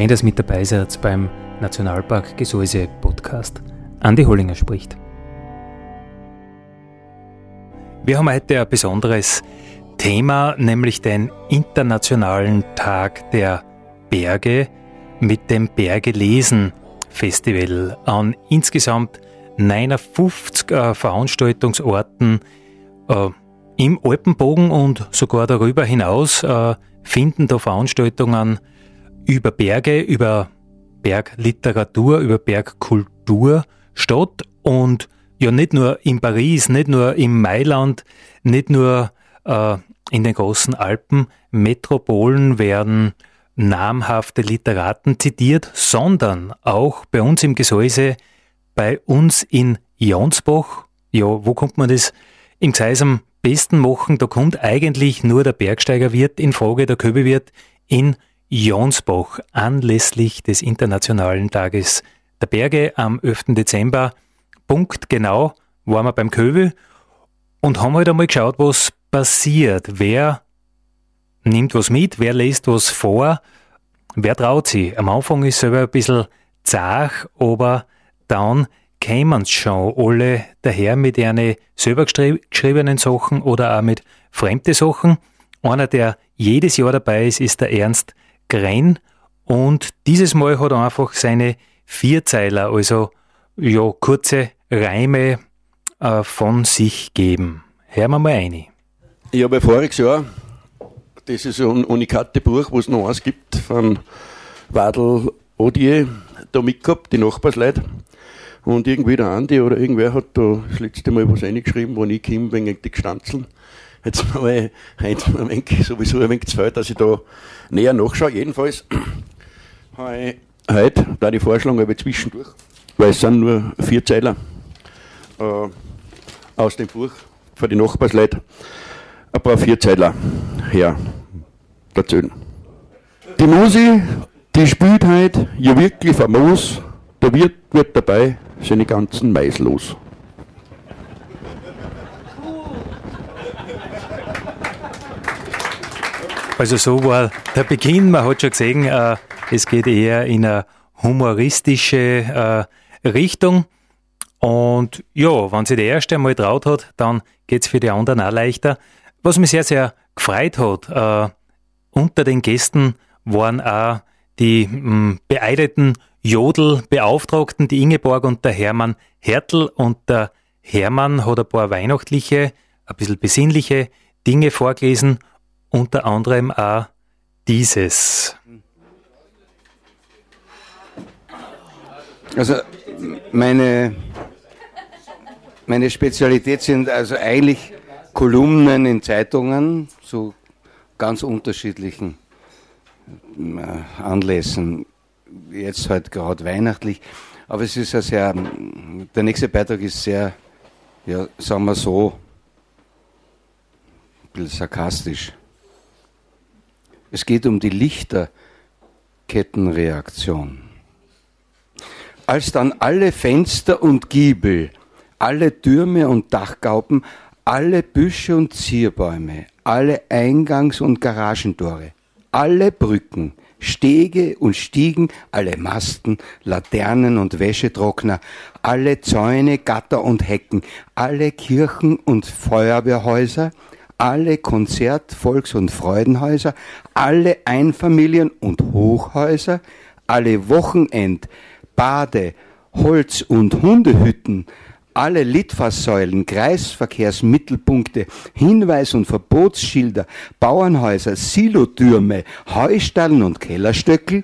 Schön, dass mit dabei seid beim Nationalpark Gesäuse Podcast. Andi Hollinger spricht. Wir haben heute ein besonderes Thema, nämlich den Internationalen Tag der Berge mit dem Berge lesen Festival an insgesamt 59 äh, Veranstaltungsorten äh, im Alpenbogen und sogar darüber hinaus äh, finden da Veranstaltungen über Berge, über Bergliteratur, über Bergkultur statt und ja nicht nur in Paris, nicht nur in Mailand, nicht nur äh, in den großen Alpen, Metropolen werden namhafte Literaten zitiert, sondern auch bei uns im Gesäuse, bei uns in Jonsbach. Ja, wo kommt man das im Gseis am besten machen? Da kommt eigentlich nur der Bergsteigerwirt in Frage, der Köbewirt in Jonsbach anlässlich des Internationalen Tages der Berge am 11. Dezember. Punkt genau waren wir beim Köwe und haben halt einmal geschaut, was passiert. Wer nimmt was mit, wer lässt was vor, wer traut sich. Am Anfang ist es selber ein bisschen zart, aber dann kämen schon alle daher mit ihren selber geschriebenen Sachen oder auch mit fremden Sachen. Einer, der jedes Jahr dabei ist, ist der Ernst Grenn und dieses Mal hat er einfach seine Vierzeiler, also ja, kurze Reime äh, von sich geben. Hören wir mal eine. Ich habe voriges Jahr, das ist ein unikate Buch, wo es noch eins gibt, von Wadl Odier, da mitgehabt, die Nachbarsleute. Und irgendwie der Andi oder irgendwer hat da das letzte Mal was reingeschrieben, wo ich komme wegen die Gestanzeln jetzt mal heute ein wenig, sowieso ein wenig zu viel, dass ich da näher nachschaue. Jedenfalls habe ich heute, da die Vorschläge aber zwischendurch, weil es sind nur vier Zeiler äh, aus dem Buch für die Nachbarsleute, ein paar Vierzeiler her erzählen. Die Musi, die spielt heute ja wirklich famos, der Wirt wird dabei seine ganzen Mais los. Also so war der Beginn. Man hat schon gesehen, äh, es geht eher in eine humoristische äh, Richtung. Und ja, wenn sich der Erste einmal traut hat, dann geht es für die anderen auch leichter. Was mich sehr, sehr gefreut hat, äh, unter den Gästen waren auch die mh, hm, beeideten Jodelbeauftragten, die Ingeborg und der Hermann Hertel. Und der Hermann hat ein paar weihnachtliche, ein bisschen besinnliche Dinge vorgelesen unter anderem auch dieses. Also meine, meine Spezialität sind also eigentlich Kolumnen in Zeitungen zu ganz unterschiedlichen äh, Anlässen. Jetzt halt gerade weihnachtlich. Aber es ist ja sehr, der nächste Beitrag ist sehr, ja, sagen wir so, ein bisschen sarkastisch. Es geht um die Lichterkettenreaktion. Als dann alle Fenster und Giebel, alle Türme und Dachgauben, alle Büsche und Zierbäume, alle Eingangs- und Garagentore, alle Brücken, Stege und Stiegen, alle Masten, Laternen und Wäschetrockner, alle Zäune, Gatter und Hecken, alle Kirchen und Feuerwehrhäuser, alle Konzert-, Volks- und Freudenhäuser, alle Einfamilien- und Hochhäuser, alle Wochenend-, Bade-, Holz- und Hundehütten, alle Litfaßsäulen, Kreisverkehrsmittelpunkte, Hinweis- und Verbotsschilder, Bauernhäuser, Silotürme, Heustallen und Kellerstöckel,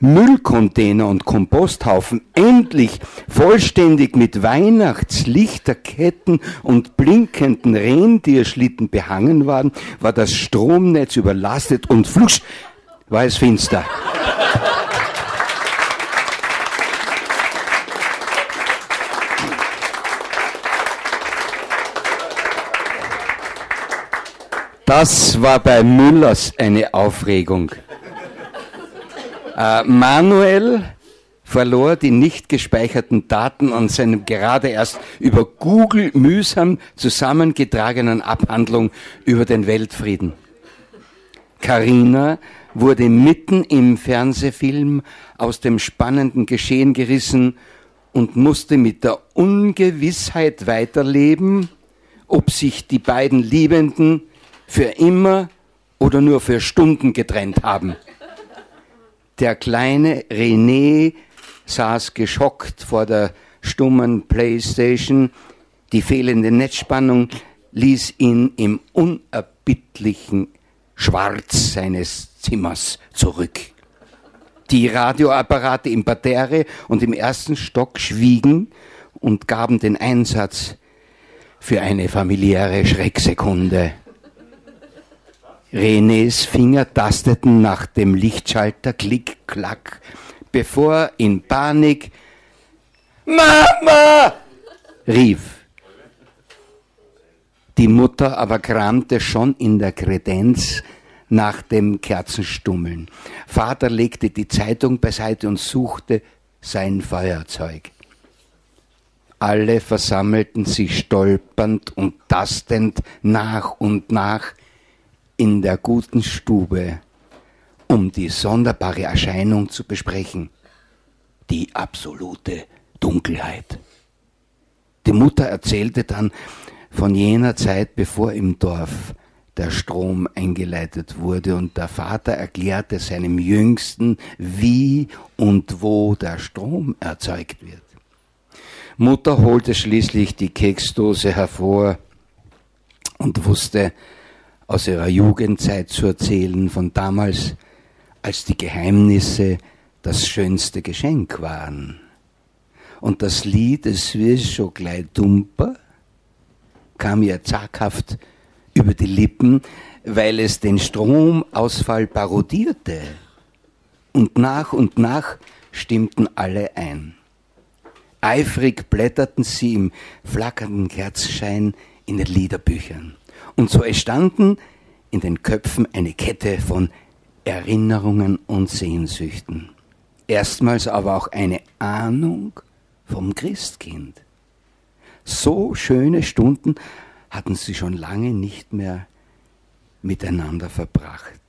Müllcontainer und Komposthaufen endlich vollständig mit Weihnachtslichterketten und blinkenden Rentierschlitten behangen waren, war das Stromnetz überlastet und flusch war es finster. Das war bei Müllers eine Aufregung. Äh, Manuel verlor die nicht gespeicherten Daten an seinem gerade erst über Google mühsam zusammengetragenen Abhandlung über den Weltfrieden. Carina wurde mitten im Fernsehfilm aus dem spannenden Geschehen gerissen und musste mit der Ungewissheit weiterleben, ob sich die beiden Liebenden für immer oder nur für Stunden getrennt haben. Der kleine René saß geschockt vor der stummen Playstation. Die fehlende Netzspannung ließ ihn im unerbittlichen Schwarz seines Zimmers zurück. Die Radioapparate im Parterre und im ersten Stock schwiegen und gaben den Einsatz für eine familiäre Schrecksekunde. Renés Finger tasteten nach dem Lichtschalter Klick, Klack, bevor in Panik Mama rief. Die Mutter aber kramte schon in der Kredenz nach dem Kerzenstummeln. Vater legte die Zeitung beiseite und suchte sein Feuerzeug. Alle versammelten sich stolpernd und tastend nach und nach in der guten Stube, um die sonderbare Erscheinung zu besprechen, die absolute Dunkelheit. Die Mutter erzählte dann von jener Zeit, bevor im Dorf der Strom eingeleitet wurde und der Vater erklärte seinem Jüngsten, wie und wo der Strom erzeugt wird. Mutter holte schließlich die Keksdose hervor und wusste, aus ihrer Jugendzeit zu erzählen, von damals, als die Geheimnisse das schönste Geschenk waren. Und das Lied Es wird schon gleich dumper kam ihr zaghaft über die Lippen, weil es den Stromausfall parodierte. Und nach und nach stimmten alle ein. Eifrig blätterten sie im flackernden Kerzschein in den Liederbüchern. Und so entstanden in den Köpfen eine Kette von Erinnerungen und Sehnsüchten. Erstmals aber auch eine Ahnung vom Christkind. So schöne Stunden hatten sie schon lange nicht mehr miteinander verbracht.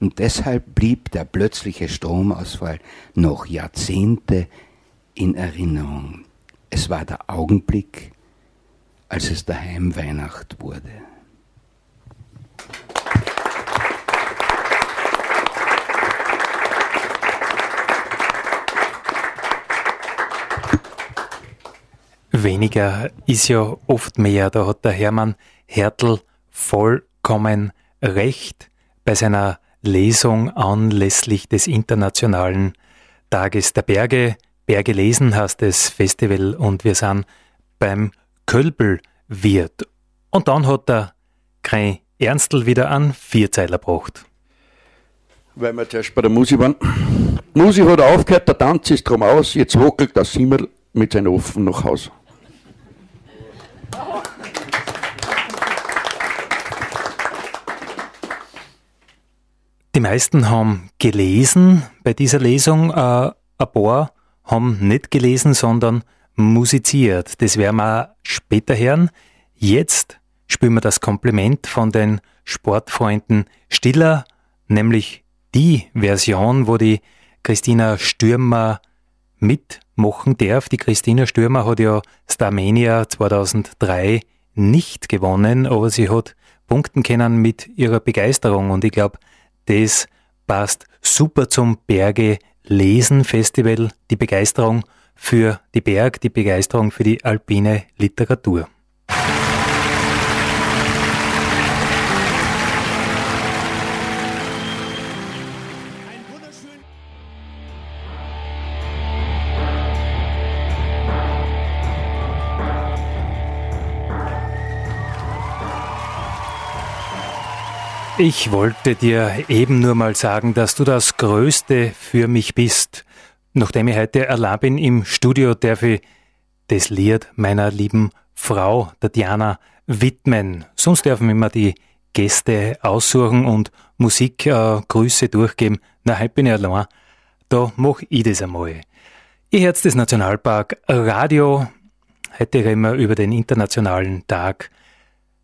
Und deshalb blieb der plötzliche Stromausfall noch Jahrzehnte in Erinnerung. Es war der Augenblick, als es daheim Weihnacht wurde. Weniger ist ja oft mehr. Da hat der Hermann Hertel vollkommen recht bei seiner Lesung anlässlich des Internationalen Tages der Berge. Berge lesen heißt das Festival und wir sind beim Kölbelwirt. Und dann hat der Krein Ernstl wieder an Vierzeiler gebracht. Weil wir zuerst bei der Musik waren. Musik hat aufgehört, der Tanz ist drum aus, jetzt wackelt der Simmel mit seinen Offen nach Hause. Die meisten haben gelesen bei dieser Lesung, äh, ein paar haben nicht gelesen, sondern musiziert. Das werden wir später hören. Jetzt spielen wir das Kompliment von den Sportfreunden Stiller, nämlich die Version, wo die Christina Stürmer mitmachen darf. Die Christina Stürmer hat ja Starmania 2003 nicht gewonnen, aber sie hat punkten können mit ihrer Begeisterung und ich glaube, das passt super zum Berge Lesen Festival, die Begeisterung für die Berg, die Begeisterung für die alpine Literatur. Ich wollte dir eben nur mal sagen, dass du das Größte für mich bist. Nachdem ich heute allein bin im Studio, darf ich das Lied meiner lieben Frau, Diana, widmen. Sonst dürfen immer die Gäste aussuchen und Musikgrüße äh, durchgeben. Na, heute bin ich allein. Da mach ich das einmal. Ihr Herz des Nationalpark Radio. Heute reden wir über den Internationalen Tag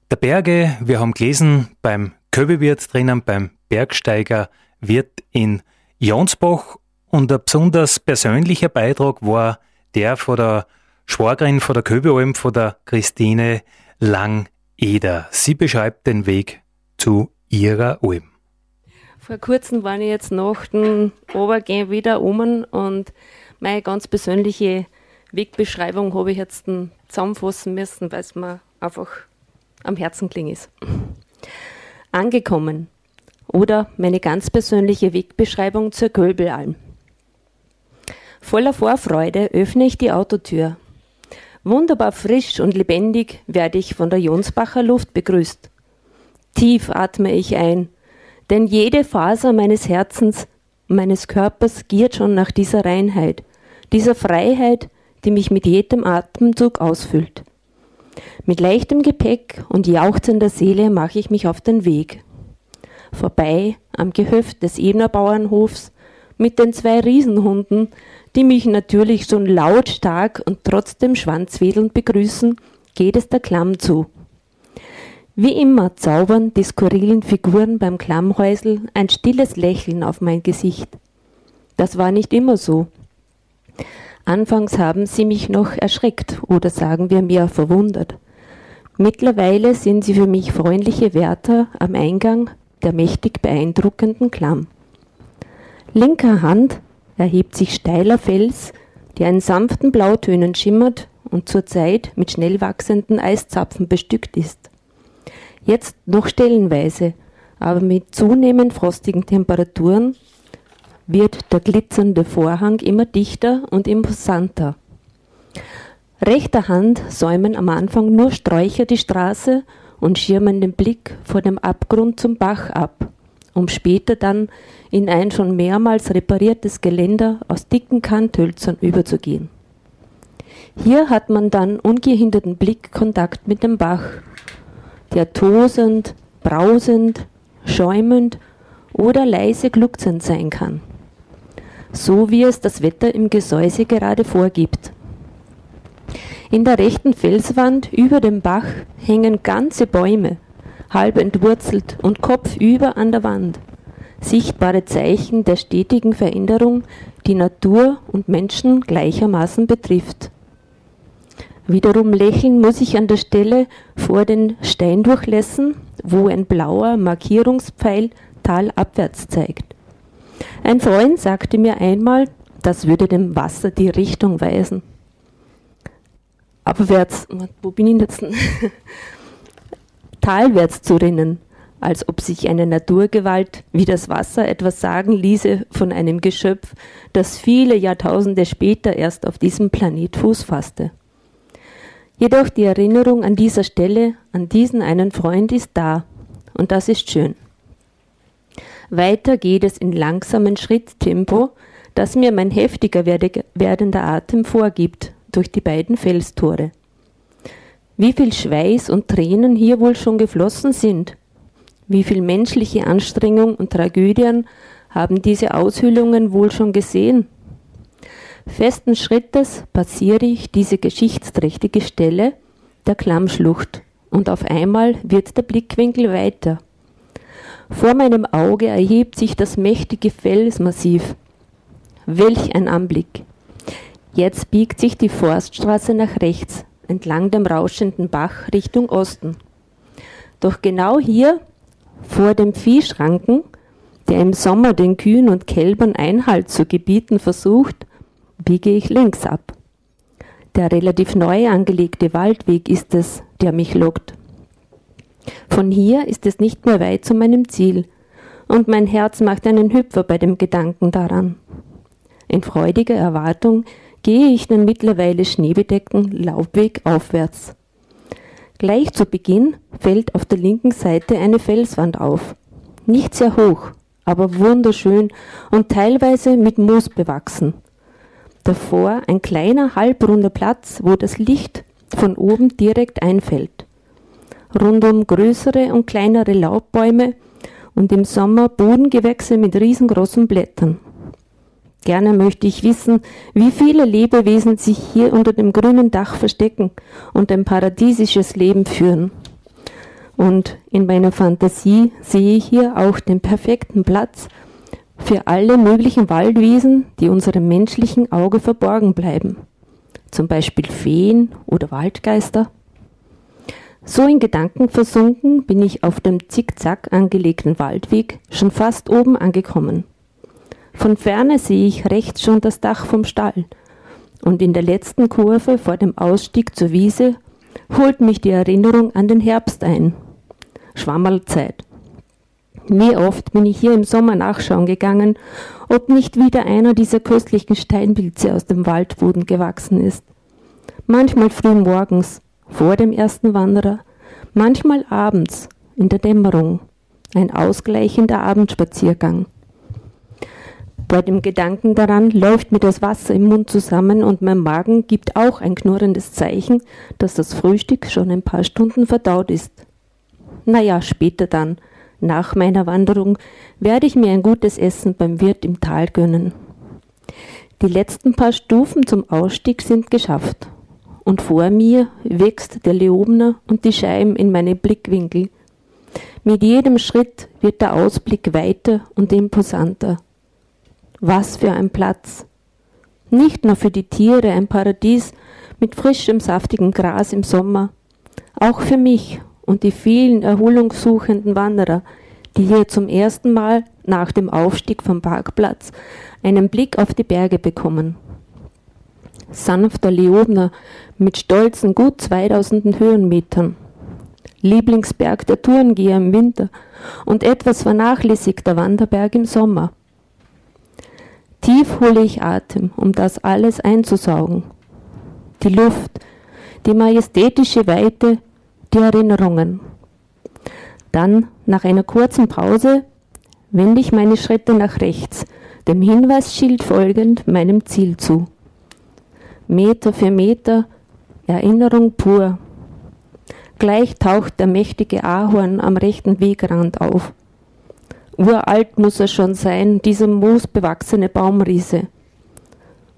der Berge. Wir haben gelesen beim Köbewirt drinnen beim Bergsteiger wird in Jonsbach und ein besonders persönlicher Beitrag war der von der Schwagerin von der Köbealm, von der Christine Langeder. Sie beschreibt den Weg zu ihrer Alm. Vor kurzem war ich jetzt nach dem Obergehen wieder um und meine ganz persönliche Wegbeschreibung habe ich jetzt zusammenfassen müssen, weil es mir einfach am Herzen klingt ist angekommen oder meine ganz persönliche Wegbeschreibung zur Kölbelalm. Voller Vorfreude öffne ich die Autotür. Wunderbar frisch und lebendig werde ich von der Jonsbacher Luft begrüßt. Tief atme ich ein, denn jede Faser meines Herzens, meines Körpers giert schon nach dieser Reinheit, dieser Freiheit, die mich mit jedem Atemzug ausfüllt. Mit leichtem Gepäck und jauchzender Seele mache ich mich auf den Weg. Vorbei am Gehöft des Ebner Bauernhofs mit den zwei Riesenhunden, die mich natürlich schon lautstark und trotzdem schwanzwedelnd begrüßen, geht es der Klamm zu. Wie immer zaubern die skurrilen Figuren beim Klammhäusel ein stilles Lächeln auf mein Gesicht. Das war nicht immer so. Anfangs haben sie mich noch erschreckt oder sagen wir mir verwundert. Mittlerweile sind sie für mich freundliche Wärter am Eingang der mächtig beeindruckenden Klamm. Linker Hand erhebt sich steiler Fels, der in sanften Blautönen schimmert und zurzeit mit schnell wachsenden Eiszapfen bestückt ist. Jetzt noch stellenweise, aber mit zunehmend frostigen Temperaturen wird der glitzernde Vorhang immer dichter und imposanter. Rechter Hand säumen am Anfang nur Sträucher die Straße und schirmen den Blick vor dem Abgrund zum Bach ab, um später dann in ein schon mehrmals repariertes Geländer aus dicken Kanthölzern überzugehen. Hier hat man dann ungehinderten Blickkontakt mit dem Bach, der tosend, brausend, schäumend oder leise glucksend sein kann so wie es das Wetter im Gesäuse gerade vorgibt. In der rechten Felswand über dem Bach hängen ganze Bäume, halb entwurzelt und kopfüber an der Wand. Sichtbare Zeichen der stetigen Veränderung, die Natur und Menschen gleichermaßen betrifft. Wiederum lächeln muss ich an der Stelle vor den Steindurchlässen, wo ein blauer Markierungspfeil talabwärts zeigt. Ein Freund sagte mir einmal, das würde dem Wasser die Richtung weisen. Abwärts, wo bin ich jetzt? Talwärts zu rinnen, als ob sich eine Naturgewalt wie das Wasser etwas sagen ließe von einem Geschöpf, das viele Jahrtausende später erst auf diesem Planet Fuß fasste. Jedoch die Erinnerung an dieser Stelle, an diesen einen Freund ist da, und das ist schön. Weiter geht es in langsamen Schritttempo, das mir mein heftiger werdender Atem vorgibt, durch die beiden Felstore. Wie viel Schweiß und Tränen hier wohl schon geflossen sind, wie viel menschliche Anstrengung und Tragödien haben diese Aushöhlungen wohl schon gesehen. Festen Schrittes passiere ich diese geschichtsträchtige Stelle der Klammschlucht und auf einmal wird der Blickwinkel weiter. Vor meinem Auge erhebt sich das mächtige Felsmassiv. Welch ein Anblick! Jetzt biegt sich die Forststraße nach rechts, entlang dem rauschenden Bach Richtung Osten. Doch genau hier, vor dem Viehschranken, der im Sommer den Kühen und Kälbern Einhalt zu gebieten versucht, biege ich links ab. Der relativ neu angelegte Waldweg ist es, der mich lockt. Von hier ist es nicht mehr weit zu meinem Ziel, und mein Herz macht einen Hüpfer bei dem Gedanken daran. In freudiger Erwartung gehe ich den mittlerweile schneebedeckten Laubweg aufwärts. Gleich zu Beginn fällt auf der linken Seite eine Felswand auf. Nicht sehr hoch, aber wunderschön und teilweise mit Moos bewachsen. Davor ein kleiner halbrunder Platz, wo das Licht von oben direkt einfällt. Rundum größere und kleinere Laubbäume und im Sommer Bodengewächse mit riesengroßen Blättern. Gerne möchte ich wissen, wie viele Lebewesen sich hier unter dem grünen Dach verstecken und ein paradiesisches Leben führen. Und in meiner Fantasie sehe ich hier auch den perfekten Platz für alle möglichen Waldwesen, die unserem menschlichen Auge verborgen bleiben. Zum Beispiel Feen oder Waldgeister. So in Gedanken versunken bin ich auf dem zickzack angelegten Waldweg schon fast oben angekommen. Von ferne sehe ich rechts schon das Dach vom Stall. Und in der letzten Kurve vor dem Ausstieg zur Wiese holt mich die Erinnerung an den Herbst ein. Schwammerlzeit. Wie oft bin ich hier im Sommer nachschauen gegangen, ob nicht wieder einer dieser köstlichen Steinpilze aus dem Waldboden gewachsen ist. Manchmal früh morgens, vor dem ersten Wanderer, manchmal abends, in der Dämmerung, ein ausgleichender Abendspaziergang. Bei dem Gedanken daran läuft mir das Wasser im Mund zusammen und mein Magen gibt auch ein knurrendes Zeichen, dass das Frühstück schon ein paar Stunden verdaut ist. Naja, später dann, nach meiner Wanderung, werde ich mir ein gutes Essen beim Wirt im Tal gönnen. Die letzten paar Stufen zum Ausstieg sind geschafft. Und vor mir wächst der Leobner und die Scheiben in meine Blickwinkel. Mit jedem Schritt wird der Ausblick weiter und imposanter. Was für ein Platz! Nicht nur für die Tiere ein Paradies mit frischem, saftigem Gras im Sommer, auch für mich und die vielen erholungssuchenden Wanderer, die hier zum ersten Mal nach dem Aufstieg vom Parkplatz einen Blick auf die Berge bekommen. Sanfter Leobner mit stolzen gut 2000 Höhenmetern. Lieblingsberg der Tourengeher im Winter und etwas vernachlässigter Wanderberg im Sommer. Tief hole ich Atem, um das alles einzusaugen. Die Luft, die majestätische Weite, die Erinnerungen. Dann, nach einer kurzen Pause, wende ich meine Schritte nach rechts, dem Hinweisschild folgend meinem Ziel zu. Meter für Meter, Erinnerung pur. Gleich taucht der mächtige Ahorn am rechten Wegrand auf. Uralt muss er schon sein, dieser moosbewachsene Baumriese.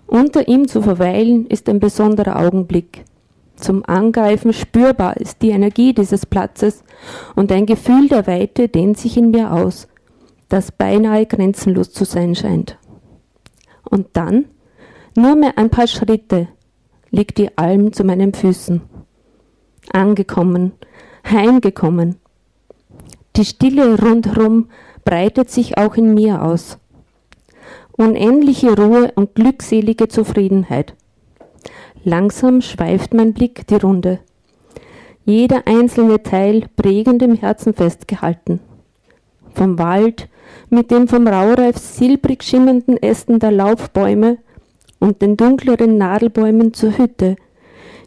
Unter ihm zu verweilen ist ein besonderer Augenblick. Zum Angreifen spürbar ist die Energie dieses Platzes und ein Gefühl der Weite dehnt sich in mir aus, das beinahe grenzenlos zu sein scheint. Und dann, nur mehr ein paar Schritte, liegt die Alm zu meinen Füßen. Angekommen, heimgekommen. Die Stille rundherum breitet sich auch in mir aus. Unendliche Ruhe und glückselige Zufriedenheit. Langsam schweift mein Blick die Runde. Jeder einzelne Teil prägend im Herzen festgehalten. Vom Wald mit den vom Raureif silbrig schimmernden Ästen der Laubbäume und den dunkleren Nadelbäumen zur Hütte,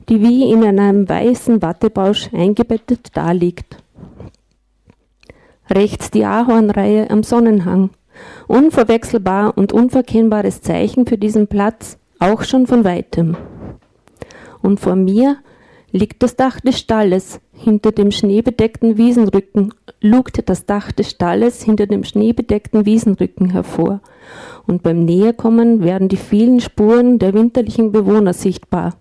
die wie in einem weißen Wattebausch eingebettet daliegt. Rechts die Ahornreihe am Sonnenhang. Unverwechselbar und unverkennbares Zeichen für diesen Platz, auch schon von weitem. Und vor mir liegt das Dach des Stalles, hinter dem schneebedeckten Wiesenrücken, lugt das Dach des Stalles hinter dem schneebedeckten Wiesenrücken hervor. Und beim Näherkommen werden die vielen Spuren der winterlichen Bewohner sichtbar.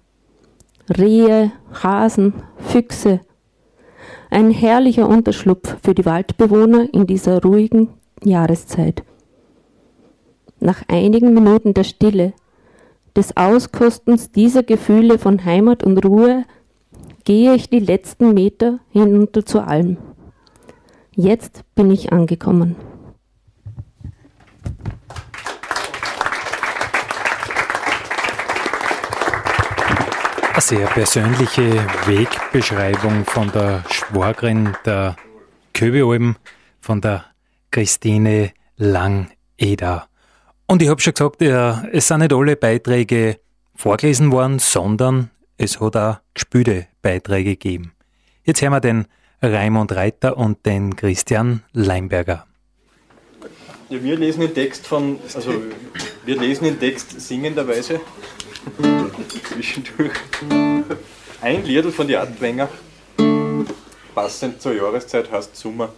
Rehe, Hasen, Füchse, ein herrlicher Unterschlupf für die Waldbewohner in dieser ruhigen Jahreszeit. Nach einigen Minuten der Stille, des Auskostens dieser Gefühle von Heimat und Ruhe, gehe ich die letzten Meter hinunter zur Alm. Jetzt bin ich angekommen. Eine sehr persönliche Wegbeschreibung von der Schwagerin der Köbealm, von der Christine Lang-Eder. Und ich habe schon gesagt, ja, es sind nicht alle Beiträge vorgelesen worden, sondern es hat auch gespülte Beiträge gegeben. Jetzt hören wir den Raimund Reiter und den Christian Leimberger. Ja, wir lesen den Text von, also wir lesen den Text singenderweise zwischendurch. Ein Lied von die Adwenger, passend zur Jahreszeit heißt Sommer.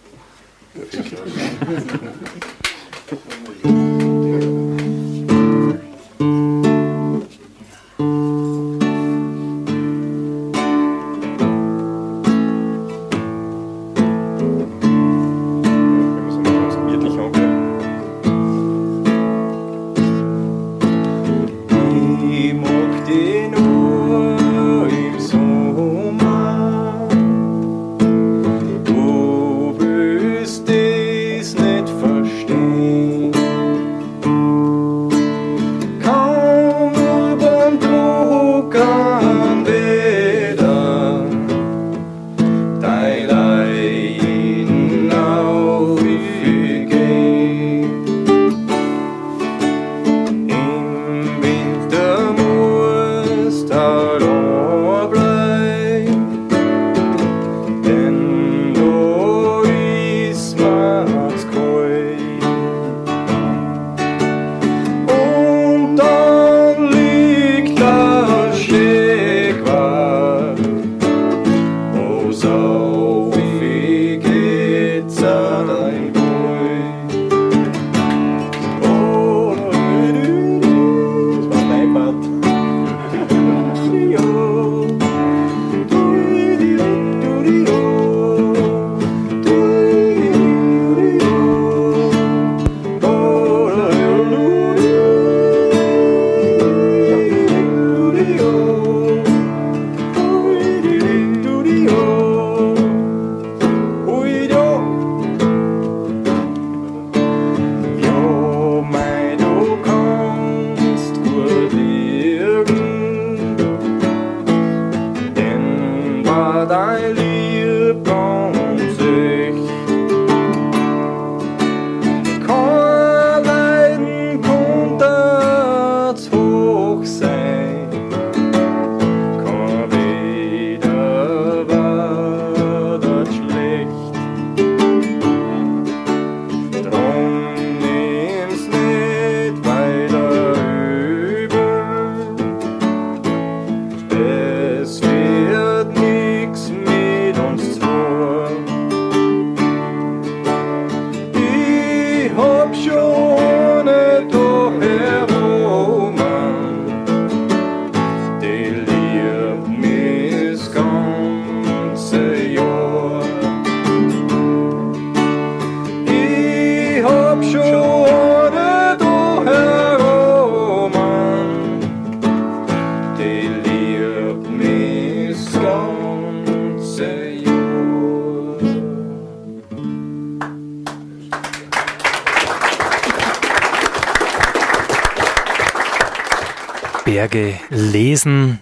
Lesen.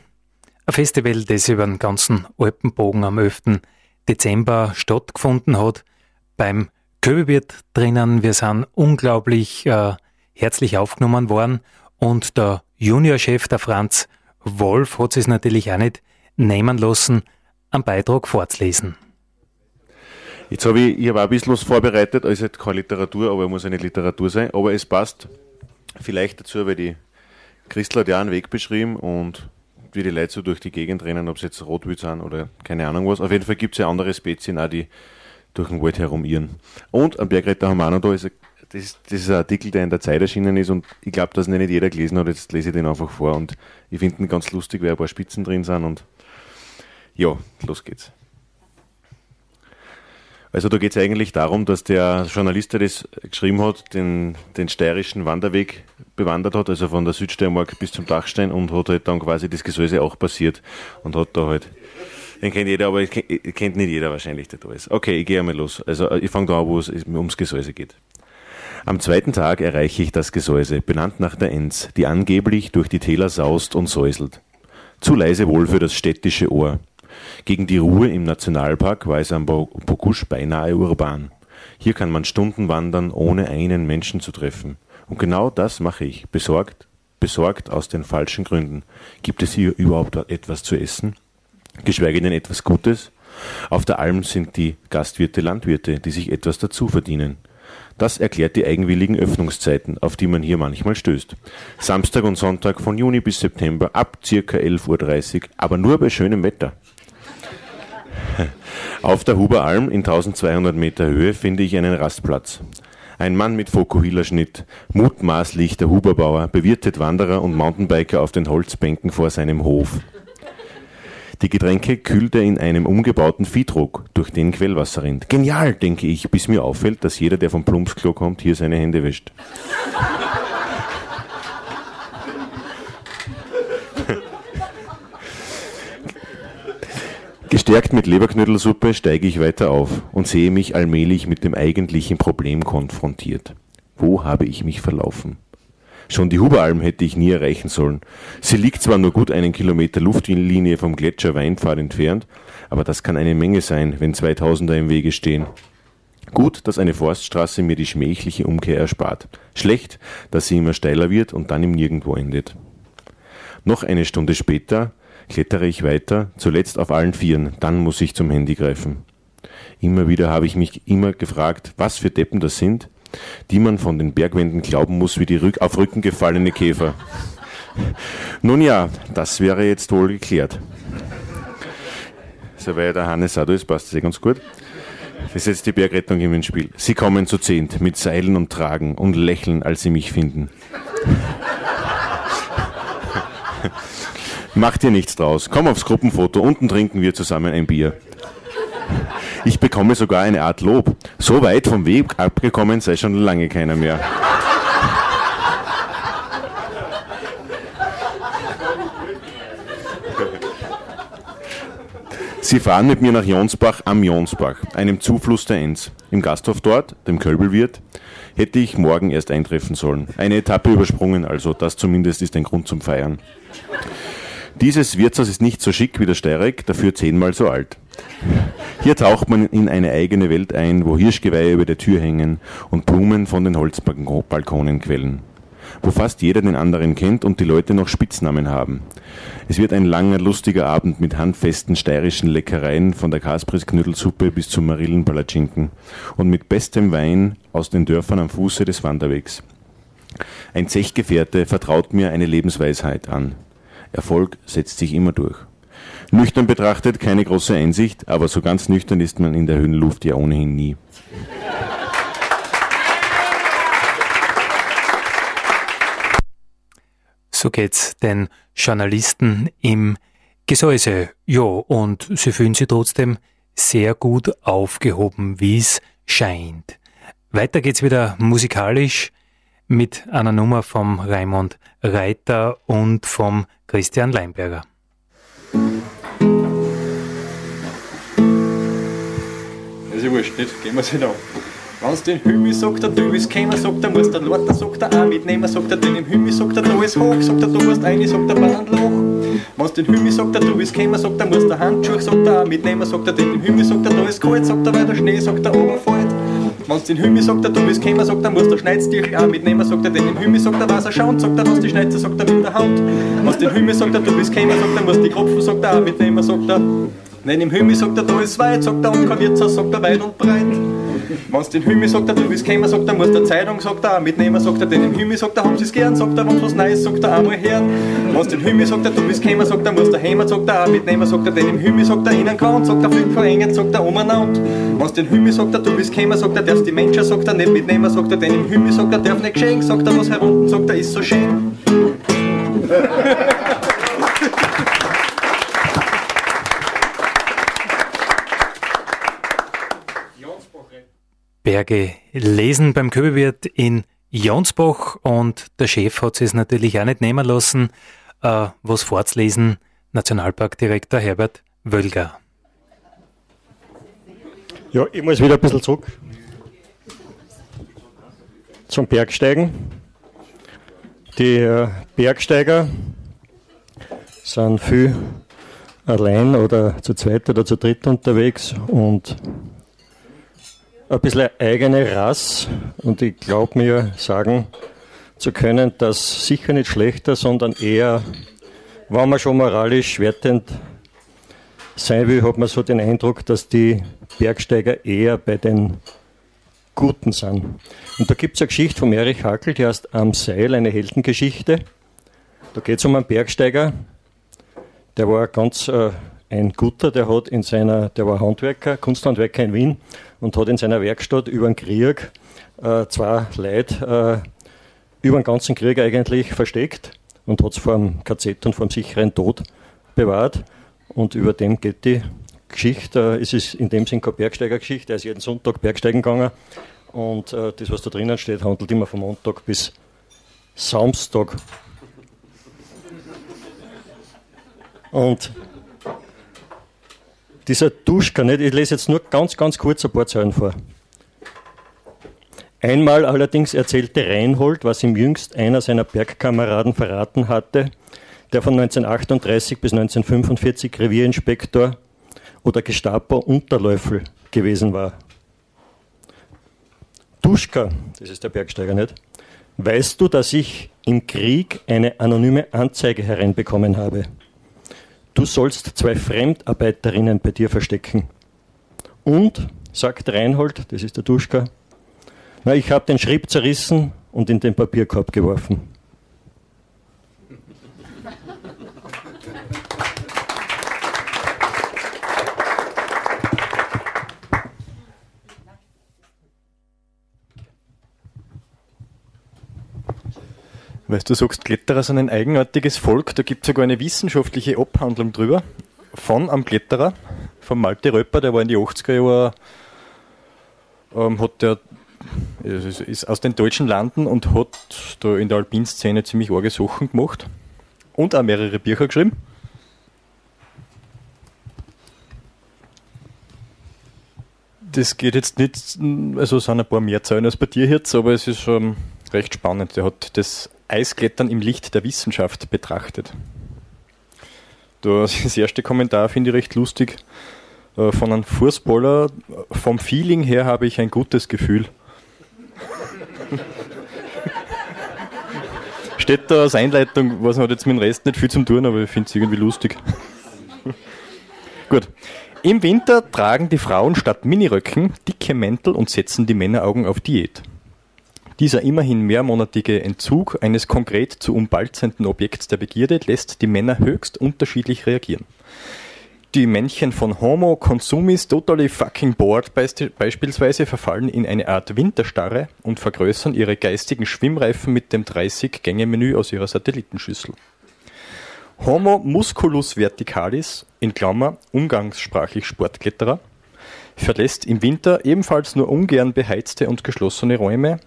Ein Festival, das über den ganzen Alpenbogen am 11. Dezember stattgefunden hat. Beim Köbewirt drinnen. Wir sind unglaublich äh, herzlich aufgenommen worden. Und der Juniorchef, der Franz Wolf, hat es natürlich auch nicht nehmen lassen, einen Beitrag vorzulesen. Jetzt habe ich, ich habe ein bisschen was vorbereitet, also keine Literatur, aber es muss eine Literatur sein, aber es passt vielleicht dazu, weil die Christel hat ja einen Weg beschrieben und wie die Leute so durch die Gegend rennen, ob sie jetzt Rotwild sind oder keine Ahnung was. Auf jeden Fall gibt es ja andere Spezien auch, die durch den Wald herumirren. Und am Bergretter haben wir auch noch da, ist, das, das ist ein Artikel, der in der Zeit erschienen ist und ich glaube, dass ihn nicht jeder gelesen hat, jetzt lese ich den einfach vor und ich finde ihn ganz lustig, weil ein paar Spitzen drin sind und ja, los geht's. Also da geht es eigentlich darum, dass der Journalist, der das geschrieben hat, den, den steirischen Wanderweg bewandert hat, also von der Südsteiermark bis zum Dachstein und hat halt dann quasi das Gesäuse auch passiert und hat da halt, den kennt jeder, aber kennt nicht jeder wahrscheinlich, der da ist. Okay, ich gehe einmal los. Also ich fange da an, wo es ums Gesäuse geht. Am zweiten Tag erreiche ich das Gesäuse, benannt nach der Enz, die angeblich durch die Täler saust und säuselt. Zu leise wohl für das städtische Ohr. Gegen die Ruhe im Nationalpark war es am Bokusch beinahe urban. Hier kann man Stunden wandern, ohne einen Menschen zu treffen. Und genau das mache ich, besorgt, besorgt aus den falschen Gründen. Gibt es hier überhaupt etwas zu essen? Geschweige denn etwas Gutes? Auf der Alm sind die Gastwirte Landwirte, die sich etwas dazu verdienen. Das erklärt die eigenwilligen Öffnungszeiten, auf die man hier manchmal stößt. Samstag und Sonntag von Juni bis September ab circa 11.30 Uhr, aber nur bei schönem Wetter. Auf der Huberalm in 1200 Meter Höhe finde ich einen Rastplatz. Ein Mann mit Fokuhila-Schnitt, mutmaßlich der Huberbauer, bewirtet Wanderer und Mountainbiker auf den Holzbänken vor seinem Hof. Die Getränke kühlt er in einem umgebauten Viehdruck, durch den Quellwasser rinnt. Genial, denke ich, bis mir auffällt, dass jeder, der vom Plumpsklo kommt, hier seine Hände wäscht. Gestärkt mit Leberknödelsuppe steige ich weiter auf und sehe mich allmählich mit dem eigentlichen Problem konfrontiert. Wo habe ich mich verlaufen? Schon die Huberalm hätte ich nie erreichen sollen. Sie liegt zwar nur gut einen Kilometer Luftlinie vom Gletscher Weinpfad entfernt, aber das kann eine Menge sein, wenn 2000er im Wege stehen. Gut, dass eine Forststraße mir die schmähliche Umkehr erspart. Schlecht, dass sie immer steiler wird und dann im Nirgendwo endet. Noch eine Stunde später klettere ich weiter, zuletzt auf allen Vieren, dann muss ich zum Handy greifen. Immer wieder habe ich mich immer gefragt, was für Deppen das sind, die man von den Bergwänden glauben muss wie die Rück auf Rücken gefallene Käfer. Nun ja, das wäre jetzt wohl geklärt. Soweit der Hannes auch ist, passt das eh ganz gut. Das ist jetzt die Bergrettung im Spiel. Sie kommen zu zehnt, mit Seilen und Tragen und lächeln, als sie mich finden. Mach dir nichts draus. Komm aufs Gruppenfoto, unten trinken wir zusammen ein Bier. Ich bekomme sogar eine Art Lob. So weit vom Weg abgekommen sei schon lange keiner mehr. Sie fahren mit mir nach Jonsbach am Jonsbach, einem Zufluss der Enz. Im Gasthof dort, dem Kölbelwirt, hätte ich morgen erst eintreffen sollen. Eine Etappe übersprungen, also das zumindest ist ein Grund zum Feiern. Dieses Wirtshaus ist nicht so schick wie der Steyrek, dafür zehnmal so alt. Hier taucht man in eine eigene Welt ein, wo Hirschgeweihe über der Tür hängen und Blumen von den Holzbalkonen quellen. Wo fast jeder den anderen kennt und die Leute noch Spitznamen haben. Es wird ein langer, lustiger Abend mit handfesten steirischen Leckereien von der Kasprisknödelsuppe bis zum Marillenpalatschinken und mit bestem Wein aus den Dörfern am Fuße des Wanderwegs. Ein Zechgefährte vertraut mir eine Lebensweisheit an. Erfolg setzt sich immer durch. Nüchtern betrachtet keine große Einsicht, aber so ganz nüchtern ist man in der Höhenluft ja ohnehin nie. So geht's den Journalisten im Gesäuse. Ja, und sie fühlen sich trotzdem sehr gut aufgehoben, wie es scheint. Weiter geht's wieder musikalisch mit einer Nummer vom Raimund Reiter und vom Christian Leinberger. Das ist ja wurscht, nicht? Gehen wir nicht an. Wenn's den Hümi sagt, der du bist kämer, sagt er, muss der Lorter, sagt er, auch mitnehmen, sagt er, den im Hümi sagt er, da ist hoch, sagt er, du musst rein, sagt er, Bandloch. Wenn's den Hümi sagt, der du bist kämer, sagt er, muss der Handschuh, sagt er, auch mitnehmen, sagt er, den im Hümi sagt er, da ist kalt, sagt er, weil der Schnee, sagt er, oben fällt. Wenn's den Hümi sagt, er, du bist kämer, sagt er, muss der Schneidstichel auch mitnehmen, sagt er, den im Hümi sagt er, was er schaut, sagt er, was die Schneize, sagt er, mit der Hand. Wenn's den Hümi sagt, er, du bist kämer, sagt er, muss die Kropfen, sagt er, auch mitnehmen, sagt er. Nein, im Hümi sagt er, da ist weit, sagt er, und kein Wirtshaus, sagt er, weit und breit. Wenn's den Hümi sagt er, du bist kämer, sagt er, muss der Zeitung, sagt er, auch mitnehmen, sagt er, den im Hümi sagt er, haben sie's gern, sagt er, wenn's was Neues, sagt er, einmal hören. Wenn's den Hümi sagt er, du bist kämer, sagt er, muss der Hämer, sagt er, auch mitnehmen, sagt er, den im Hümi sagt er, innen kann, sagt er, fliegt verengen, sagt er, umeinander. Wenn's den Hümi sagt er, du bist kämer, sagt er, darfst die Menschen, sagt er, nicht mitnehmen, sagt er, den im Hümi sagt er, darf nicht geschenkt, sagt er, was herunten, sagt er, ist so schön. Berge lesen beim Köbelwirt in Jonsbach und der Chef hat es natürlich auch nicht nehmen lassen, äh, was vorzulesen, Nationalparkdirektor Herbert Wölger. Ja, ich muss wieder ein bisschen zurück zum Bergsteigen. Die äh, Bergsteiger sind viel allein oder zu zweit oder zu dritt unterwegs und ein bisschen eigene Rass und ich glaube mir sagen zu können, dass sicher nicht schlechter, sondern eher, wenn man schon moralisch wertend sein will, hat man so den Eindruck, dass die Bergsteiger eher bei den Guten sind. Und da gibt es eine Geschichte von Erich Hackel, die heißt Am Seil, eine Heldengeschichte. Da geht es um einen Bergsteiger, der war ganz äh, ein Guter, der hat in seiner, der war Handwerker, Kunsthandwerker in Wien und hat in seiner Werkstatt über den Krieg äh, zwei Leute äh, über den ganzen Krieg eigentlich versteckt und hat es vor dem KZ und vor dem sicheren Tod bewahrt. Und über dem geht die Geschichte. Äh, es ist in dem Sinn keine Bergsteigergeschichte. Er ist jeden Sonntag Bergsteigen gegangen. Und äh, das, was da drinnen steht, handelt immer von Montag bis Samstag. Und dieser Duschka, nicht? ich lese jetzt nur ganz, ganz kurz ein paar Zeilen vor. Einmal allerdings erzählte Reinhold, was ihm jüngst einer seiner Bergkameraden verraten hatte, der von 1938 bis 1945 Revierinspektor oder Gestapo-Unterläufel gewesen war. Duschka, das ist der Bergsteiger nicht, weißt du, dass ich im Krieg eine anonyme Anzeige hereinbekommen habe? Du sollst zwei Fremdarbeiterinnen bei dir verstecken. Und, sagt Reinhold, das ist der Duschka, na, ich habe den Schrieb zerrissen und in den Papierkorb geworfen. Weißt du, sagst, Kletterer sind ein eigenartiges Volk, da gibt es sogar eine wissenschaftliche Abhandlung drüber. Von am Kletterer, von Malte Röpper, der war in die 80er Jahre, ähm, hat der ist aus den deutschen Landen und hat da in der Alpinszene ziemlich arge Sachen gemacht und auch mehrere Bücher geschrieben. Das geht jetzt nicht, also es sind ein paar mehr Zahlen als bei dir jetzt, aber es ist schon recht spannend. Der hat das Eisklettern im Licht der Wissenschaft betrachtet. Das erste Kommentar finde ich recht lustig. Äh, von einem Fußballer, vom Feeling her habe ich ein gutes Gefühl. Steht da als Einleitung, was hat jetzt mit dem Rest nicht viel zu tun, aber ich finde es irgendwie lustig. Gut. Im Winter tragen die Frauen statt Miniröcken dicke Mäntel und setzen die Männeraugen auf Diät. Dieser immerhin mehrmonatige Entzug eines konkret zu umbalzenden Objekts der Begierde lässt die Männer höchst unterschiedlich reagieren die Männchen von Homo Consumis Totally Fucking Bored beispielsweise verfallen in eine Art Winterstarre und vergrößern ihre geistigen Schwimmreifen mit dem 30-Gänge-Menü aus ihrer Satellitenschüssel. Homo Musculus Verticalis, in Klammer umgangssprachlich Sportkletterer, verlässt im Winter ebenfalls nur ungern beheizte und geschlossene Räume,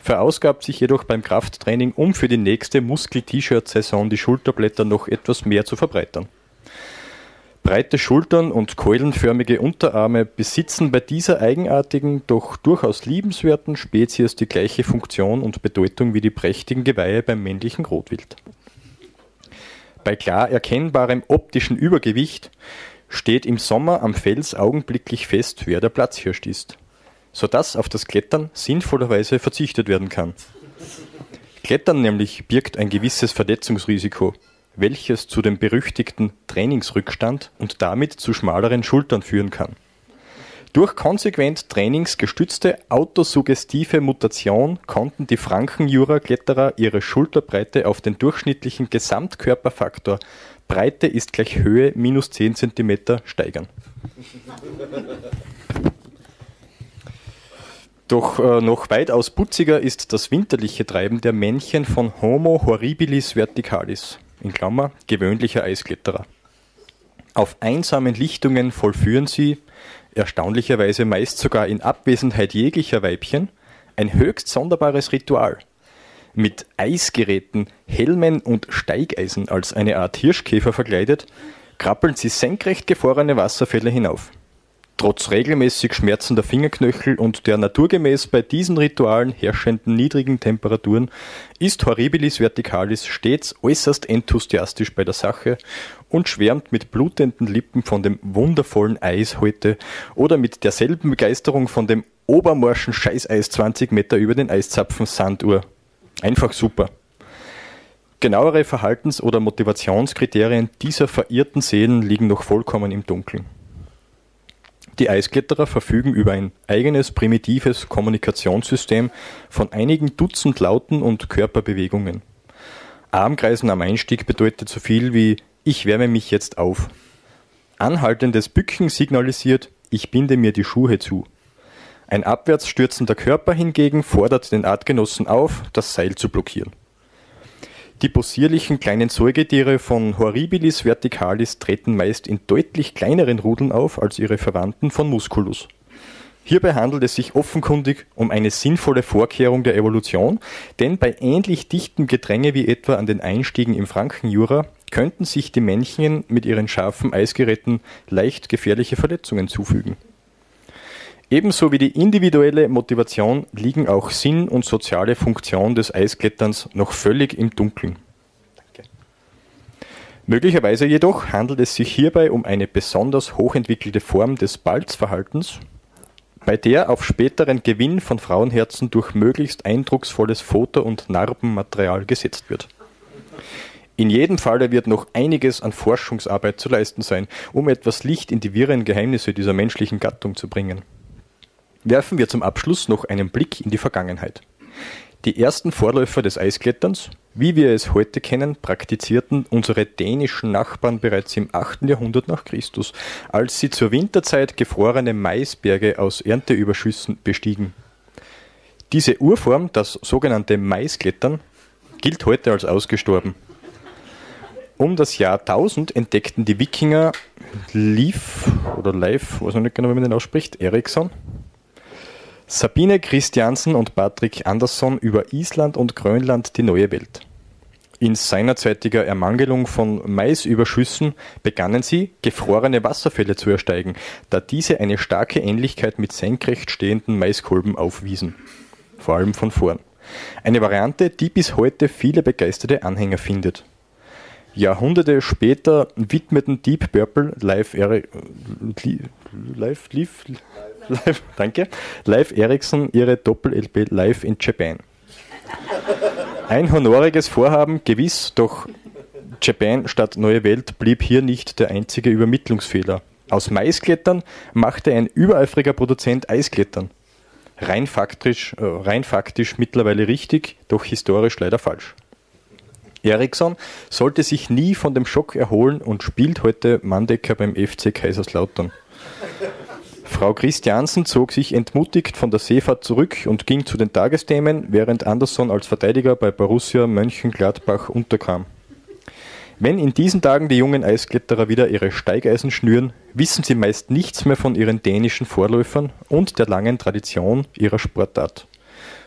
verausgabt sich jedoch beim Krafttraining, um für die nächste Muskel-T-Shirt-Saison die Schulterblätter noch etwas mehr zu verbreitern. Breite Schultern und keulenförmige Unterarme besitzen bei dieser eigenartigen, doch durchaus liebenswerten Spezies die gleiche Funktion und Bedeutung wie die prächtigen Geweihe beim männlichen Rotwild. Bei klar erkennbarem optischen Übergewicht steht im Sommer am Fels augenblicklich fest, wer der Platzhirsch ist, sodass auf das Klettern sinnvollerweise verzichtet werden kann. Klettern nämlich birgt ein gewisses Verletzungsrisiko, welches zu dem berüchtigten Trainingsrückstand und damit zu schmaleren Schultern führen kann. Durch konsequent trainingsgestützte autosuggestive Mutation konnten die Frankenjura-Kletterer ihre Schulterbreite auf den durchschnittlichen Gesamtkörperfaktor Breite ist gleich Höhe minus 10 cm steigern. Doch äh, noch weitaus putziger ist das winterliche Treiben der Männchen von Homo horribilis verticalis in Klammer, gewöhnlicher Eiskletterer. Auf einsamen Lichtungen vollführen sie, erstaunlicherweise meist sogar in Abwesenheit jeglicher Weibchen, ein höchst sonderbares Ritual. Mit Eisgeräten, Helmen und Steigeisen als eine Art Hirschkäfer verkleidet, krabbeln sie senkrecht gefrorene Wasserfälle hinauf. Trotz regelmäßig schmerzender Fingerknöchel und der naturgemäß bei diesen Ritualen herrschenden niedrigen Temperaturen ist Horribilis verticalis stets äußerst enthusiastisch bei der Sache und schwärmt mit blutenden Lippen von dem wundervollen Eis heute oder mit derselben Begeisterung von dem obermorschen Scheißeis 20 Meter über den Eiszapfen Sanduhr. Einfach super. Genauere Verhaltens- oder Motivationskriterien dieser verirrten Seelen liegen noch vollkommen im Dunkeln. Die Eiskletterer verfügen über ein eigenes primitives Kommunikationssystem von einigen Dutzend Lauten und Körperbewegungen. Armkreisen am Einstieg bedeutet so viel wie ich wärme mich jetzt auf. Anhaltendes Bücken signalisiert ich binde mir die Schuhe zu. Ein abwärts stürzender Körper hingegen fordert den Artgenossen auf, das Seil zu blockieren. Die possierlichen kleinen Säugetiere von Horribilis verticalis treten meist in deutlich kleineren Rudeln auf als ihre Verwandten von Musculus. Hierbei handelt es sich offenkundig um eine sinnvolle Vorkehrung der Evolution, denn bei ähnlich dichtem Gedränge wie etwa an den Einstiegen im Frankenjura könnten sich die Männchen mit ihren scharfen Eisgeräten leicht gefährliche Verletzungen zufügen. Ebenso wie die individuelle Motivation liegen auch Sinn und soziale Funktion des Eiskletterns noch völlig im Dunkeln. Möglicherweise jedoch handelt es sich hierbei um eine besonders hochentwickelte Form des Balzverhaltens, bei der auf späteren Gewinn von Frauenherzen durch möglichst eindrucksvolles Foto- und Narbenmaterial gesetzt wird. In jedem Falle wird noch einiges an Forschungsarbeit zu leisten sein, um etwas Licht in die wirren Geheimnisse dieser menschlichen Gattung zu bringen werfen wir zum Abschluss noch einen Blick in die Vergangenheit. Die ersten Vorläufer des Eiskletterns, wie wir es heute kennen, praktizierten unsere dänischen Nachbarn bereits im 8. Jahrhundert nach Christus, als sie zur Winterzeit gefrorene Maisberge aus Ernteüberschüssen bestiegen. Diese Urform, das sogenannte Maisklettern, gilt heute als ausgestorben. Um das Jahr 1000 entdeckten die Wikinger Leif oder Leif, weiß ich nicht genau, wie man den ausspricht, Eriksson, Sabine Christiansen und Patrick Andersson über Island und Grönland die neue Welt. In seinerzeitiger Ermangelung von Maisüberschüssen begannen sie, gefrorene Wasserfälle zu ersteigen, da diese eine starke Ähnlichkeit mit senkrecht stehenden Maiskolben aufwiesen. Vor allem von vorn. Eine Variante, die bis heute viele begeisterte Anhänger findet. Jahrhunderte später widmeten Deep Purple live, Eri live, live, live, danke, live Ericsson ihre Doppel-LP live in Japan. Ein honoriges Vorhaben, gewiss, doch Japan statt Neue Welt blieb hier nicht der einzige Übermittlungsfehler. Aus Maisklettern machte ein übereifriger Produzent Eisklettern. Rein faktisch, äh, rein faktisch mittlerweile richtig, doch historisch leider falsch. Eriksson sollte sich nie von dem Schock erholen und spielt heute Mandecker beim FC Kaiserslautern. Frau Christiansen zog sich entmutigt von der Seefahrt zurück und ging zu den Tagesthemen, während Andersson als Verteidiger bei Borussia Mönchengladbach unterkam. Wenn in diesen Tagen die jungen Eiskletterer wieder ihre Steigeisen schnüren, wissen sie meist nichts mehr von ihren dänischen Vorläufern und der langen Tradition ihrer Sportart.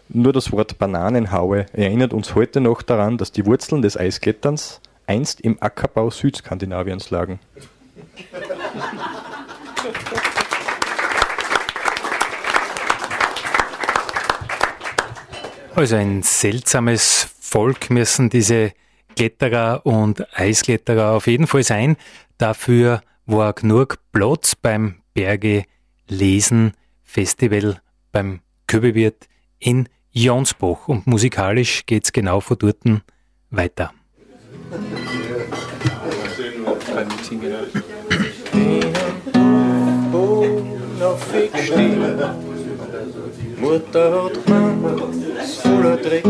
Nur das Wort Bananenhaue erinnert uns heute noch daran, dass die Wurzeln des Eiskletterns einst im Ackerbau Südskandinaviens lagen. Also ein seltsames Volk müssen diese Kletterer und Eiskletterer auf jeden Fall sein. Dafür war genug Platz beim Berge Lesen Festival beim Köbewirt in Jonsbach und musikalisch geht es genau von dort weiter. Mutter hat Manns voller Dreck.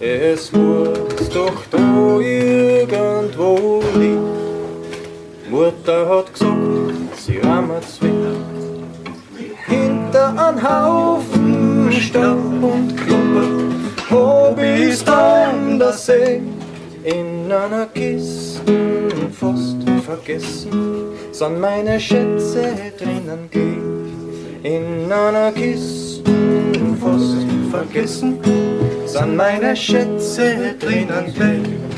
Es muss doch da irgendwo liegen. Mutter hat gesagt, sie rammert's weg. Hinter an Haufen Staub und Klumper ich's dann das See in einer Kiste fast vergessen, sind meine Schätze drinnen gelegen in einer Kiste fast vergessen, sind meine Schätze drinnen gelegen.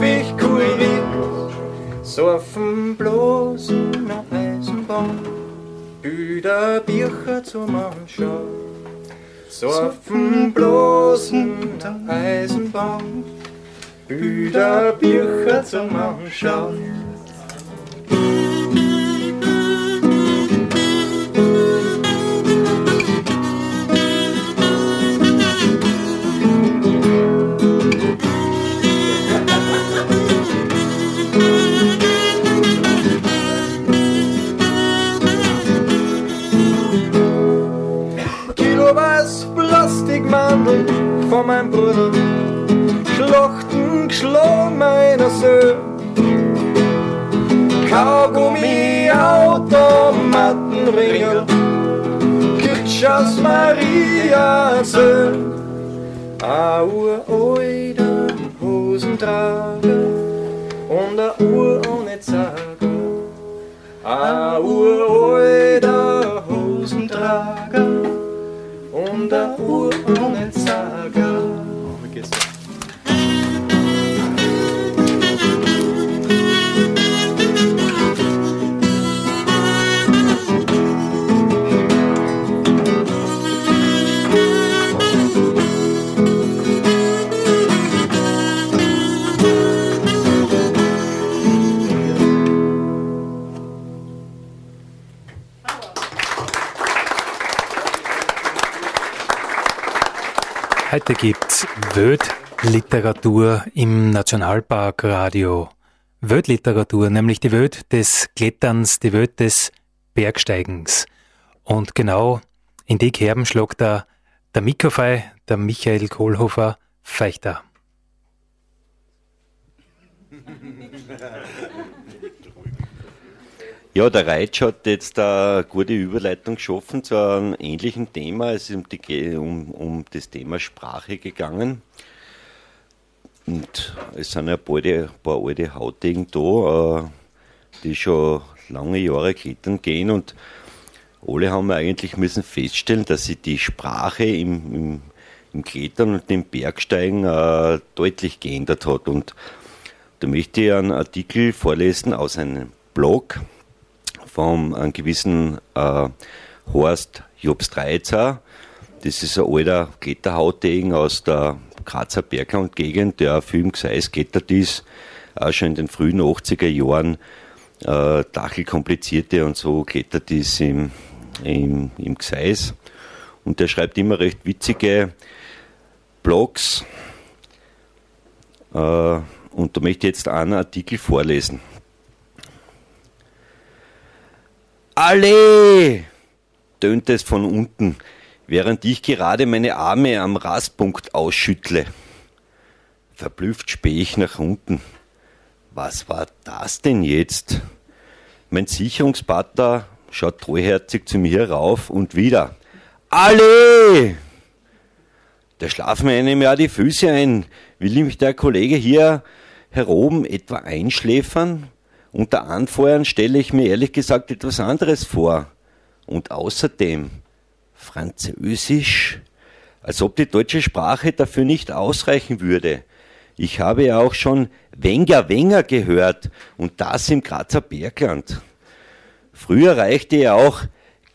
Stuffig kuriert. So auf dem bloßen Eisenbahn, Büder Bücher zum Anschauen. So auf dem bloßen Eisenbahn, Büder Bücher zum Anschauen. Plastikmandeln von meinem Bruder, Schlochten geschlagen meiner Söhne. Kaugummi, Automatenringer, Kirchhaus Maria Söhn. Ein uralter Hosentrager und ein Uhr ohne Zager. Ein uralter Hosentrager und ein Uhr ohne. Heute gibt's Wöd-Literatur im Nationalparkradio. Wöd-Literatur, nämlich die Wöd des Kletterns, die Wöd des Bergsteigens. Und genau in die Kerben schlagt der, der Mikrofei, der Michael Kohlhofer, Feichter. Ja, der Reitsch hat jetzt eine gute Überleitung geschaffen zu einem ähnlichen Thema. Es ist um, die, um, um das Thema Sprache gegangen. Und es sind ja bald ein paar alte Hautigen da, äh, die schon lange Jahre klettern gehen und alle haben eigentlich müssen feststellen, dass sich die Sprache im, im, im Klettern und im Bergsteigen äh, deutlich geändert hat. Und da möchte ich einen Artikel vorlesen aus einem Blog von einem gewissen äh, Horst Jobs Dreizer. Das ist ein alter Kletterhautdegen aus der Grazer Berglandgegend, der viel im Gseis geklettert ist, auch schon in den frühen 80er Jahren äh, Dachel komplizierte und so klettert ist im, im, im Gseis. Und der schreibt immer recht witzige Blogs. Äh, und da möchte ich jetzt einen Artikel vorlesen. Alle! tönt es von unten, während ich gerade meine Arme am Rastpunkt ausschüttle. Verblüfft spähe ich nach unten. Was war das denn jetzt? Mein Sicherungspartner schaut treuherzig zu mir rauf und wieder. Alle! Da schlafen einem ja die Füße ein. Will mich der Kollege hier heroben etwa einschläfern? Unter Anfeuern stelle ich mir ehrlich gesagt etwas anderes vor. Und außerdem Französisch, als ob die deutsche Sprache dafür nicht ausreichen würde. Ich habe ja auch schon Wenger Wenger gehört und das im Grazer Bergland. Früher reichte ja auch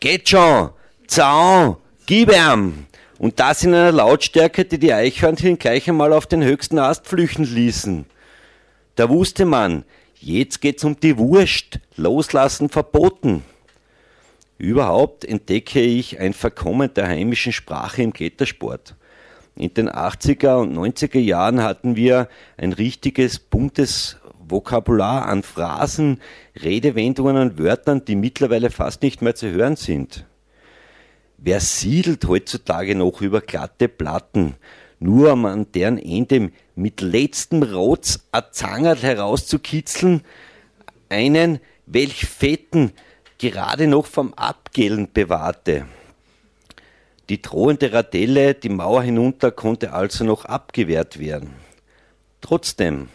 Geht schon, Zaun, gib ihm. Und das in einer Lautstärke, die die Eichhörnchen gleich einmal auf den höchsten Ast flüchten ließen. Da wusste man, Jetzt geht's um die Wurst. Loslassen verboten. Überhaupt entdecke ich ein Verkommen der heimischen Sprache im Klettersport. In den 80er und 90er Jahren hatten wir ein richtiges buntes Vokabular an Phrasen, Redewendungen und Wörtern, die mittlerweile fast nicht mehr zu hören sind. Wer siedelt heutzutage noch über glatte Platten, nur um an deren Ende mit letztem Rotz a Zangerl herauszukitzeln, einen, welch fetten, gerade noch vom Abgellen bewahrte. Die drohende Radelle die Mauer hinunter konnte also noch abgewehrt werden. Trotzdem,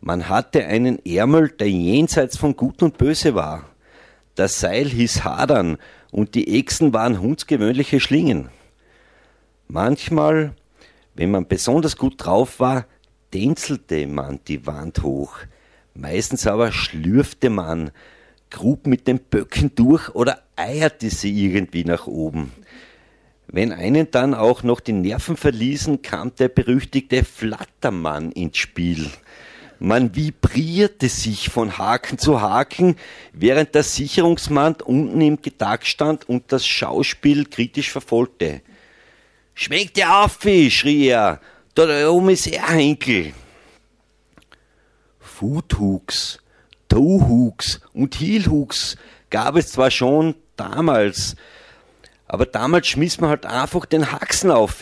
man hatte einen Ärmel, der jenseits von Gut und Böse war. Das Seil hieß Hadern und die Echsen waren hundsgewöhnliche Schlingen. Manchmal, wenn man besonders gut drauf war, tänzelte man die Wand hoch. Meistens aber schlürfte man, grub mit den Böcken durch oder eierte sie irgendwie nach oben. Wenn einen dann auch noch die Nerven verließen, kam der berüchtigte Flattermann ins Spiel. Man vibrierte sich von Haken zu Haken, während der Sicherungsmann unten im Gedack stand und das Schauspiel kritisch verfolgte. Schmeckt dir auf, schrie er. Da oben ist er, Henkel. Foothooks, Toehooks und Heelhooks gab es zwar schon damals, aber damals schmiss man halt einfach den Haxen auf.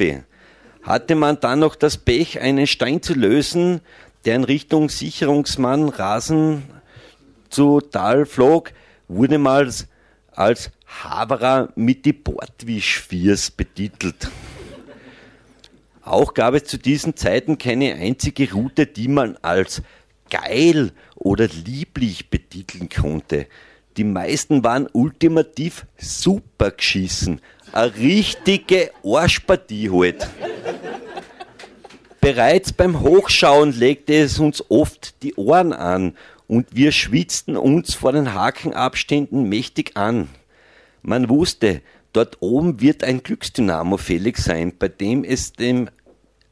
Hatte man dann noch das Pech, einen Stein zu lösen, der in Richtung Sicherungsmann Rasen zu Tal flog, wurde mal als Haberer mit die Bordwischfiers betitelt. Auch gab es zu diesen Zeiten keine einzige Route, die man als geil oder lieblich betiteln konnte. Die meisten waren ultimativ super geschissen. Eine richtige Arschpartie halt. Bereits beim Hochschauen legte es uns oft die Ohren an und wir schwitzten uns vor den Hakenabständen mächtig an. Man wusste, dort oben wird ein Glücksdynamo fällig sein, bei dem es dem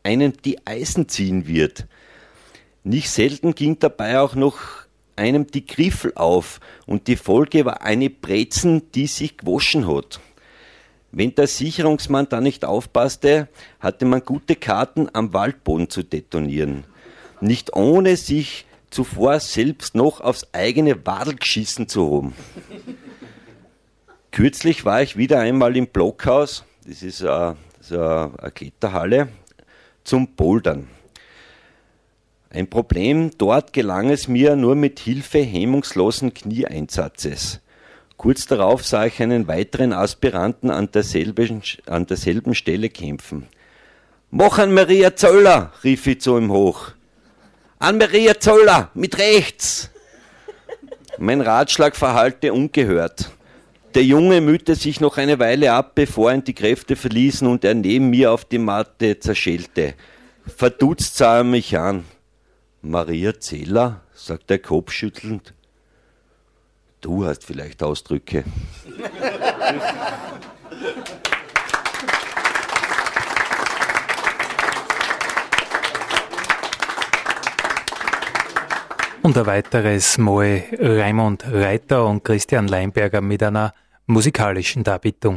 einen die Eisen ziehen wird. Nicht selten ging dabei auch noch einem die Griffel auf und die Folge war eine Brezen, die sich gewaschen hat. Wenn der Sicherungsmann da nicht aufpasste, hatte man gute Karten am Waldboden zu detonieren. Nicht ohne sich zuvor selbst noch aufs eigene Wadel geschissen zu haben. Kürzlich war ich wieder einmal im Blockhaus, das ist eine, so eine Kletterhalle, zum Bouldern. Ein Problem, dort gelang es mir nur mit Hilfe hemmungslosen Knieeinsatzes. Kurz darauf sah ich einen weiteren Aspiranten an derselben, an derselben Stelle kämpfen. Mach an Maria Zöller, rief ich zu ihm hoch. An Maria Zöller, mit rechts! Mein Ratschlag verhallte ungehört. Der Junge mühte sich noch eine Weile ab, bevor ihn die Kräfte verließen und er neben mir auf die Matte zerschellte. Verdutzt sah er mich an. Maria Zeller, sagt er kopfschüttelnd. Du hast vielleicht Ausdrücke. Und ein weiteres Mal Raimund Reiter und Christian Leinberger mit einer musikalischen Darbietung.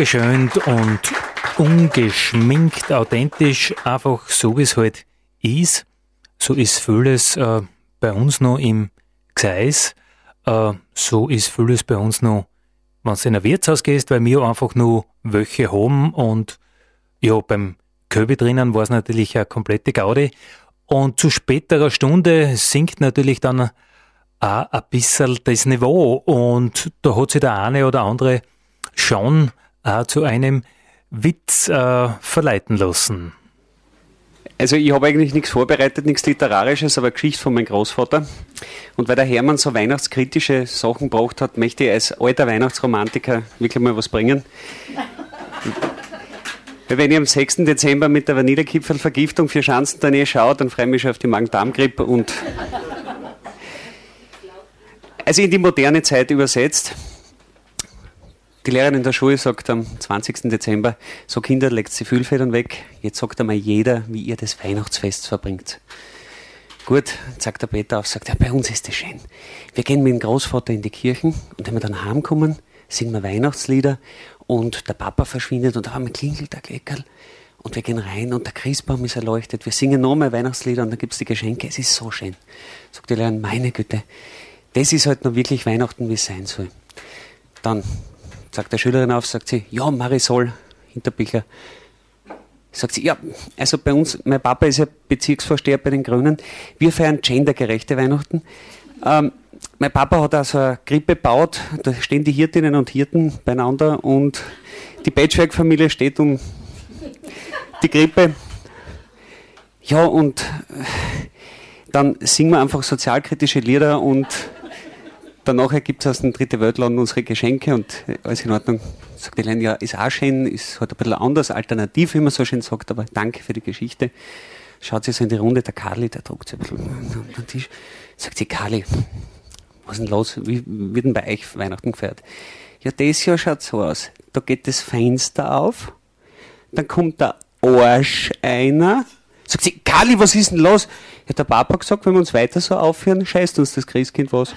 Ungeschönt und ungeschminkt, authentisch, einfach so wie es halt ist. So ist vieles äh, bei uns noch im Gseis. Äh, so ist vieles bei uns noch, wenn du in ein Wirtshaus gehst, weil wir einfach nur welche haben und ja, beim Köbi drinnen war es natürlich eine komplette Gaudi. Und zu späterer Stunde sinkt natürlich dann auch ein bisschen das Niveau und da hat sich der eine oder andere schon auch zu einem Witz äh, verleiten lassen. Also ich habe eigentlich nichts vorbereitet, nichts Literarisches, aber Geschichte von meinem Großvater. Und weil der Hermann so weihnachtskritische Sachen gebracht hat, möchte ich als alter Weihnachtsromantiker wirklich mal was bringen. Weil wenn ich am 6. Dezember mit der Vanillekipfelvergiftung für Schanzen daneben schaue, dann freue ich mich schon auf die Magen-Darm-Grippe und also in die moderne Zeit übersetzt. Die Lehrerin in der Schule sagt am 20. Dezember, so Kinder, legt die Fühlfedern weg. Jetzt sagt einmal jeder, wie ihr das Weihnachtsfest verbringt. Gut, sagt der Peter auf, sagt, ja, bei uns ist das schön. Wir gehen mit dem Großvater in die Kirchen und wenn wir dann heimkommen, singen wir Weihnachtslieder und der Papa verschwindet und auf einmal klingelt der Glockerl und wir gehen rein und der Christbaum ist erleuchtet. Wir singen nochmal Weihnachtslieder und dann gibt es die Geschenke. Es ist so schön. Sagt die Lehrerin, meine Güte, das ist halt noch wirklich Weihnachten, wie es sein soll. Dann sagt der Schülerin auf, sagt sie, ja, Marisol, Hinterbichler. Sagt sie, ja, also bei uns, mein Papa ist ja Bezirksvorsteher bei den Grünen, wir feiern gendergerechte Weihnachten. Ähm, mein Papa hat also eine Krippe gebaut, da stehen die Hirtinnen und Hirten beieinander und die Patchwork-Familie steht um die Krippe. Ja, und dann singen wir einfach sozialkritische Lieder und danach gibt es aus dem Dritte Weltland unsere Geschenke und alles in Ordnung. Sagt die Len, ja, ist auch schön, ist halt ein bisschen anders, alternativ, wie man so schön sagt, aber danke für die Geschichte. Schaut sie so in die Runde, der Karli, der druckt sich ein bisschen an den Tisch. Sagt sie, Karli, was ist denn los? Wie wird denn bei euch Weihnachten gefeiert? Ja, das Jahr schaut so aus. Da geht das Fenster auf, dann kommt der Arsch einer. Sagt sie, Kali, was ist denn los? Ja, der Papa hat gesagt, wenn wir uns weiter so aufhören, scheißt uns das Christkind was.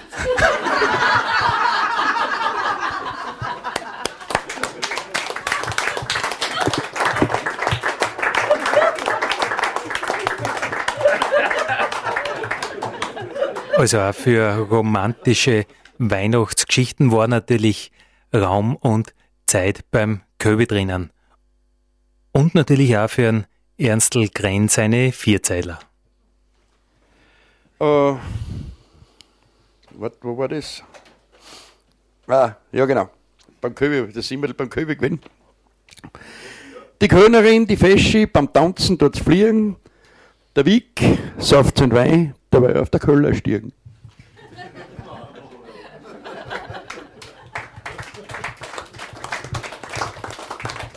Also auch für romantische Weihnachtsgeschichten war natürlich Raum und Zeit beim Köbi drinnen. Und natürlich auch für Ernstl Gren seine Vierzeiler. Äh, wat, wo war das? Ah, ja genau. Beim Köbi, das sind wir beim Köbi gewesen. Die Kölnerin, die Feschi, beim Tanzen dort fliegen. Der Wick, Saft und Wein, dabei auf der Köller stiegen.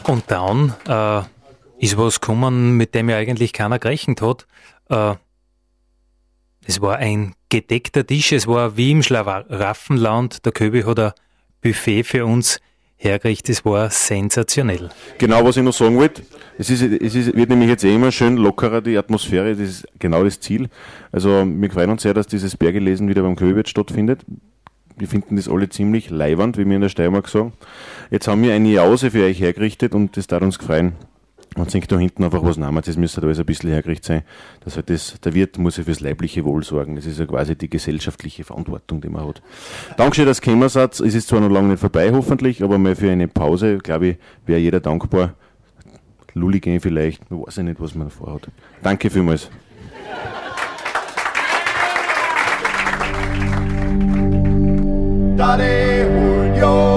Und dann äh, ist was gekommen, mit dem ja eigentlich keiner gerechnet hat. Äh, es war ein gedeckter Tisch, es war wie im Schlaraffenland. Der Köbi hat ein Buffet für uns hergerichtet, es war sensationell. Genau, was ich noch sagen wollte, es, ist, es ist, wird nämlich jetzt eh immer schön lockerer, die Atmosphäre, das ist genau das Ziel. Also wir freuen uns sehr, dass dieses Bergelesen wieder beim Köbi stattfindet. Wir finden das alle ziemlich leiwand, wie wir in der Steiermark sagen. Jetzt haben wir eine Jause für euch hergerichtet und das darf uns gefreien. Und singt da hinten einfach was Namens, das müsste alles ein bisschen hergerichtet sein. Das halt das, der Wirt muss ja fürs leibliche Wohl sorgen. Das ist ja quasi die gesellschaftliche Verantwortung, die man hat. Dankeschön, dass gekommen seid. Es ist zwar noch lange nicht vorbei, hoffentlich, aber mal für eine Pause, glaube ich, wäre jeder dankbar. Lulli gehen vielleicht, ich weiß ja nicht, was man vorhat. Danke vielmals. Dale Julio. Julio,